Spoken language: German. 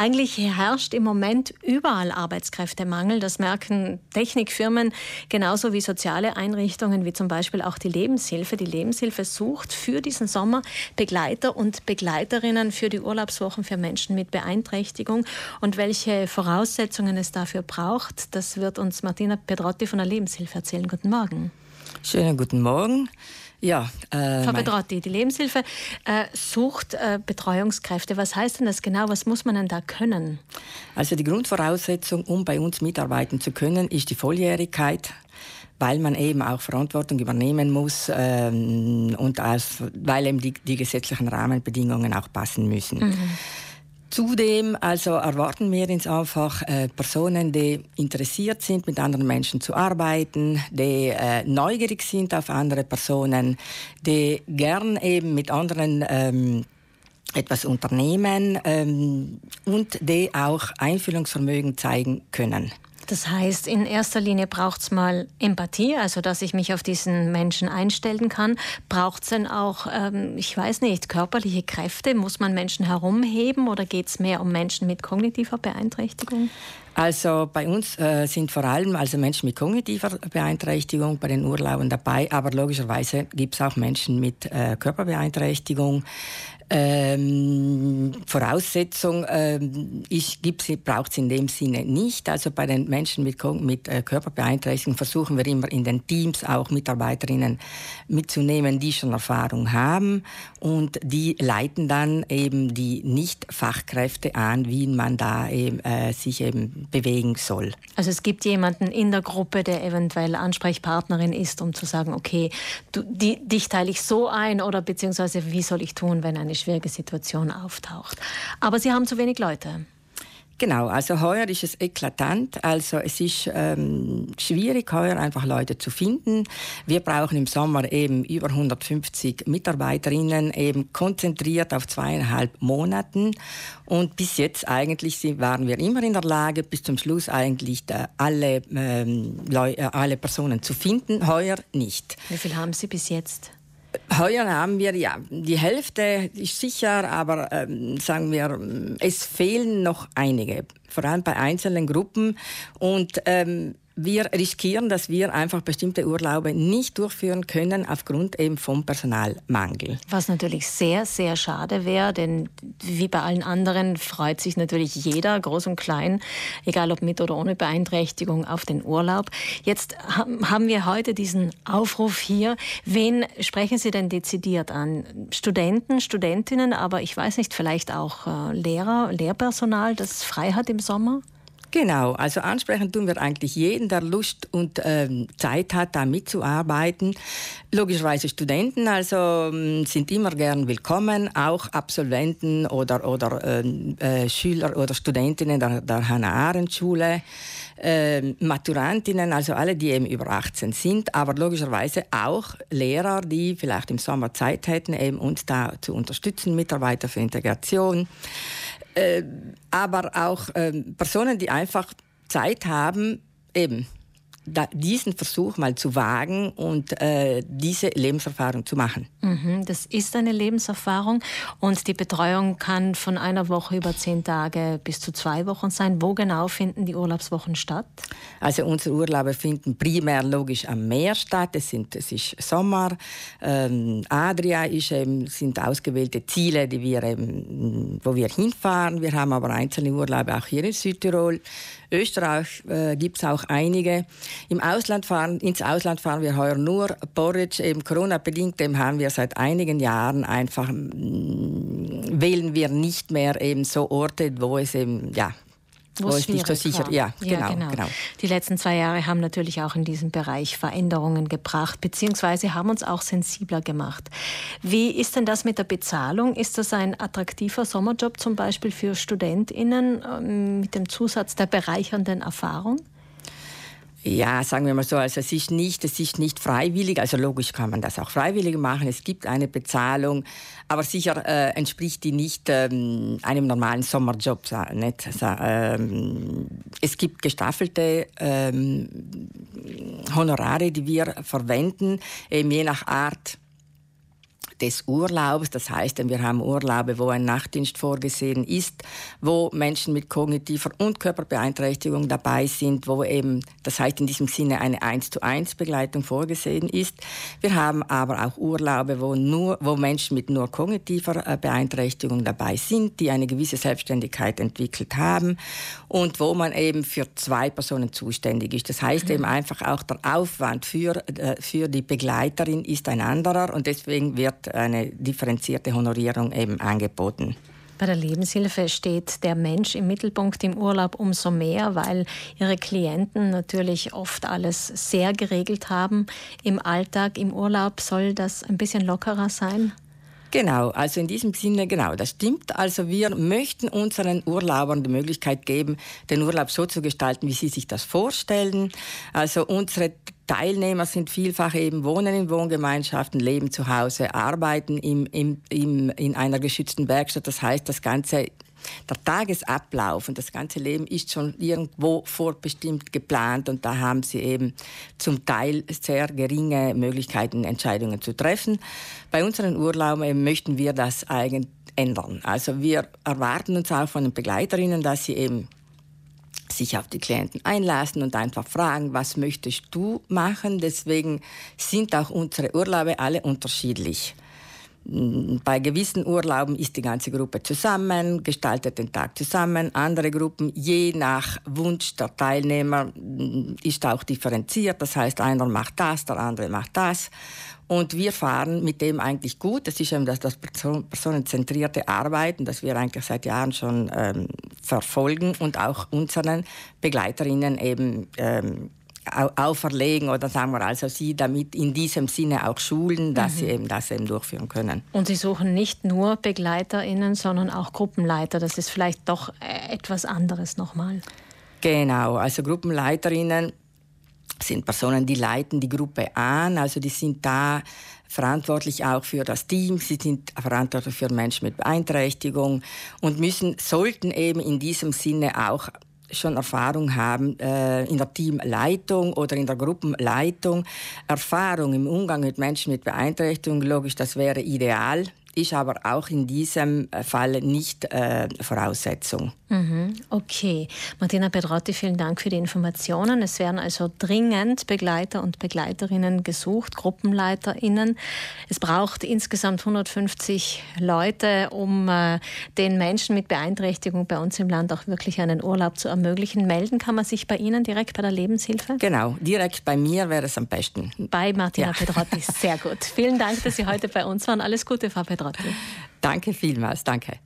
Eigentlich herrscht im Moment überall Arbeitskräftemangel. Das merken Technikfirmen genauso wie soziale Einrichtungen, wie zum Beispiel auch die Lebenshilfe. Die Lebenshilfe sucht für diesen Sommer Begleiter und Begleiterinnen für die Urlaubswochen für Menschen mit Beeinträchtigung. Und welche Voraussetzungen es dafür braucht, das wird uns Martina Pedrotti von der Lebenshilfe erzählen. Guten Morgen. Schönen guten Morgen. Ja, äh, Frau Pedrotti, die Lebenshilfe äh, sucht äh, Betreuungskräfte. Was heißt denn das genau? Was muss man denn da können? Also die Grundvoraussetzung, um bei uns mitarbeiten zu können, ist die Volljährigkeit weil man eben auch Verantwortung übernehmen muss ähm, und als, weil eben die, die gesetzlichen Rahmenbedingungen auch passen müssen. Mhm. Zudem also erwarten wir uns einfach äh, Personen, die interessiert sind, mit anderen Menschen zu arbeiten, die äh, neugierig sind auf andere Personen, die gern eben mit anderen ähm, etwas unternehmen ähm, und die auch Einfühlungsvermögen zeigen können. Das heißt, in erster Linie braucht es mal Empathie, also dass ich mich auf diesen Menschen einstellen kann. Braucht es denn auch, ähm, ich weiß nicht, körperliche Kräfte? Muss man Menschen herumheben oder geht es mehr um Menschen mit kognitiver Beeinträchtigung? Also bei uns äh, sind vor allem also Menschen mit kognitiver Beeinträchtigung bei den Urlauben dabei, aber logischerweise gibt es auch Menschen mit äh, Körperbeeinträchtigung. Ähm, Voraussetzung ähm, braucht es in dem Sinne nicht. Also bei den Menschen mit, mit äh, Körperbeeinträchtigung versuchen wir immer in den Teams auch Mitarbeiterinnen mitzunehmen, die schon Erfahrung haben und die leiten dann eben die Nicht-Fachkräfte an, wie man da eben, äh, sich eben bewegen soll. Also es gibt jemanden in der Gruppe, der eventuell Ansprechpartnerin ist, um zu sagen, okay, du, die, dich teile ich so ein oder beziehungsweise wie soll ich tun, wenn eine schwierige Situation auftaucht. Aber Sie haben zu wenig Leute. Genau, also heuer ist es eklatant. Also es ist ähm, schwierig, heuer einfach Leute zu finden. Wir brauchen im Sommer eben über 150 Mitarbeiterinnen, eben konzentriert auf zweieinhalb Monaten. Und bis jetzt eigentlich waren wir immer in der Lage, bis zum Schluss eigentlich alle, ähm, äh, alle Personen zu finden. Heuer nicht. Wie viel haben Sie bis jetzt? Heuer haben wir ja die Hälfte ist sicher, aber ähm, sagen wir, es fehlen noch einige, vor allem bei einzelnen Gruppen. Und ähm, wir riskieren, dass wir einfach bestimmte Urlaube nicht durchführen können aufgrund eben vom Personalmangel. Was natürlich sehr, sehr schade wäre, denn wie bei allen anderen freut sich natürlich jeder, groß und klein, egal ob mit oder ohne Beeinträchtigung, auf den Urlaub. Jetzt haben wir heute diesen Aufruf hier. Wen sprechen Sie denn dezidiert an? Studenten, Studentinnen, aber ich weiß nicht, vielleicht auch äh, Lehrer, Lehrpersonal, das frei hat im Sommer? Genau, also ansprechen tun wir eigentlich jeden, der Lust und ähm, Zeit hat, da mitzuarbeiten. Logischerweise Studenten, also ähm, sind immer gern willkommen, auch Absolventen oder, oder ähm, äh, Schüler oder Studentinnen der, der Hannah-Arendt-Schule. Äh, Maturantinnen, also alle, die eben über 18 sind, aber logischerweise auch Lehrer, die vielleicht im Sommer Zeit hätten, eben uns da zu unterstützen, Mitarbeiter für Integration. Äh, aber auch äh, Personen, die einfach Zeit haben, eben diesen Versuch mal zu wagen und äh, diese Lebenserfahrung zu machen. Mhm, das ist eine Lebenserfahrung und die Betreuung kann von einer Woche über zehn Tage bis zu zwei Wochen sein. Wo genau finden die Urlaubswochen statt? Also unsere Urlaube finden primär logisch am Meer statt. Es, sind, es ist Sommer. Ähm, Adria ist eben, sind ausgewählte Ziele, die wir eben, wo wir hinfahren. Wir haben aber einzelne Urlaube auch hier in Südtirol. Österreich äh, gibt es auch einige. Im Ausland fahren, ins Ausland fahren wir heuer nur Porridge, eben Corona-bedingt, dem haben wir seit einigen Jahren einfach, mm, wählen wir nicht mehr eben so Orte, wo es eben, ja, wo es nicht so sicher war. Ja, genau, ja genau, genau, Die letzten zwei Jahre haben natürlich auch in diesem Bereich Veränderungen gebracht, beziehungsweise haben uns auch sensibler gemacht. Wie ist denn das mit der Bezahlung? Ist das ein attraktiver Sommerjob zum Beispiel für StudentInnen ähm, mit dem Zusatz der bereichernden Erfahrung? Ja, sagen wir mal so, also es ist nicht, es ist nicht freiwillig, also logisch kann man das auch freiwillig machen, es gibt eine Bezahlung, aber sicher äh, entspricht die nicht ähm, einem normalen Sommerjob. Nicht? Also, ähm, es gibt gestaffelte ähm, Honorare, die wir verwenden, eben je nach Art des Urlaubs. Das heißt, wir haben Urlaube, wo ein Nachtdienst vorgesehen ist, wo Menschen mit kognitiver und Körperbeeinträchtigung dabei sind, wo eben, das heißt in diesem Sinne eine 1 zu 1 Begleitung vorgesehen ist. Wir haben aber auch Urlaube, wo, nur, wo Menschen mit nur kognitiver äh, Beeinträchtigung dabei sind, die eine gewisse Selbstständigkeit entwickelt haben und wo man eben für zwei Personen zuständig ist. Das heißt mhm. eben einfach auch der Aufwand für, äh, für die Begleiterin ist ein anderer und deswegen wird eine differenzierte Honorierung eben angeboten. Bei der Lebenshilfe steht der Mensch im Mittelpunkt im Urlaub umso mehr, weil ihre Klienten natürlich oft alles sehr geregelt haben. Im Alltag, im Urlaub soll das ein bisschen lockerer sein? Genau, also in diesem Sinne, genau, das stimmt. Also wir möchten unseren Urlaubern die Möglichkeit geben, den Urlaub so zu gestalten, wie sie sich das vorstellen. Also unsere Teilnehmer sind vielfach eben wohnen in Wohngemeinschaften, leben zu Hause, arbeiten im, im, im, in einer geschützten Werkstatt. Das heißt, das ganze der Tagesablauf und das ganze Leben ist schon irgendwo vorbestimmt geplant und da haben sie eben zum Teil sehr geringe Möglichkeiten, Entscheidungen zu treffen. Bei unseren Urlauben möchten wir das eigentlich ändern. Also wir erwarten uns auch von den Begleiterinnen, dass sie eben sich auf die Klienten einlassen und einfach fragen, was möchtest du machen. Deswegen sind auch unsere Urlaube alle unterschiedlich. Bei gewissen Urlauben ist die ganze Gruppe zusammen, gestaltet den Tag zusammen. Andere Gruppen, je nach Wunsch der Teilnehmer, ist auch differenziert. Das heißt, einer macht das, der andere macht das. Und wir fahren mit dem eigentlich gut. Das ist eben das, das personenzentrierte Arbeiten, das wir eigentlich seit Jahren schon ähm, verfolgen und auch unseren Begleiterinnen eben ähm, auferlegen oder sagen wir also sie damit in diesem Sinne auch schulen, dass mhm. sie eben das eben durchführen können. Und Sie suchen nicht nur BegleiterInnen, sondern auch Gruppenleiter. Das ist vielleicht doch äh, etwas anderes nochmal. Genau, also Gruppenleiterinnen sind Personen, die leiten die Gruppe an, also die sind da verantwortlich auch für das Team, sie sind verantwortlich für Menschen mit Beeinträchtigung und müssen, sollten eben in diesem Sinne auch schon Erfahrung haben äh, in der Teamleitung oder in der Gruppenleitung, Erfahrung im Umgang mit Menschen mit Beeinträchtigung, logisch, das wäre ideal ist aber auch in diesem äh, Fall nicht äh, Voraussetzung. Mhm, okay. Martina Pedrotti, vielen Dank für die Informationen. Es werden also dringend Begleiter und Begleiterinnen gesucht, GruppenleiterInnen. Es braucht insgesamt 150 Leute, um äh, den Menschen mit Beeinträchtigung bei uns im Land auch wirklich einen Urlaub zu ermöglichen. Melden kann man sich bei Ihnen direkt bei der Lebenshilfe? Genau, direkt bei mir wäre es am besten. Bei Martina ja. Pedrotti, sehr gut. Vielen Dank, dass Sie heute bei uns waren. Alles Gute, Frau Pedrotti. Danke vielmals, danke.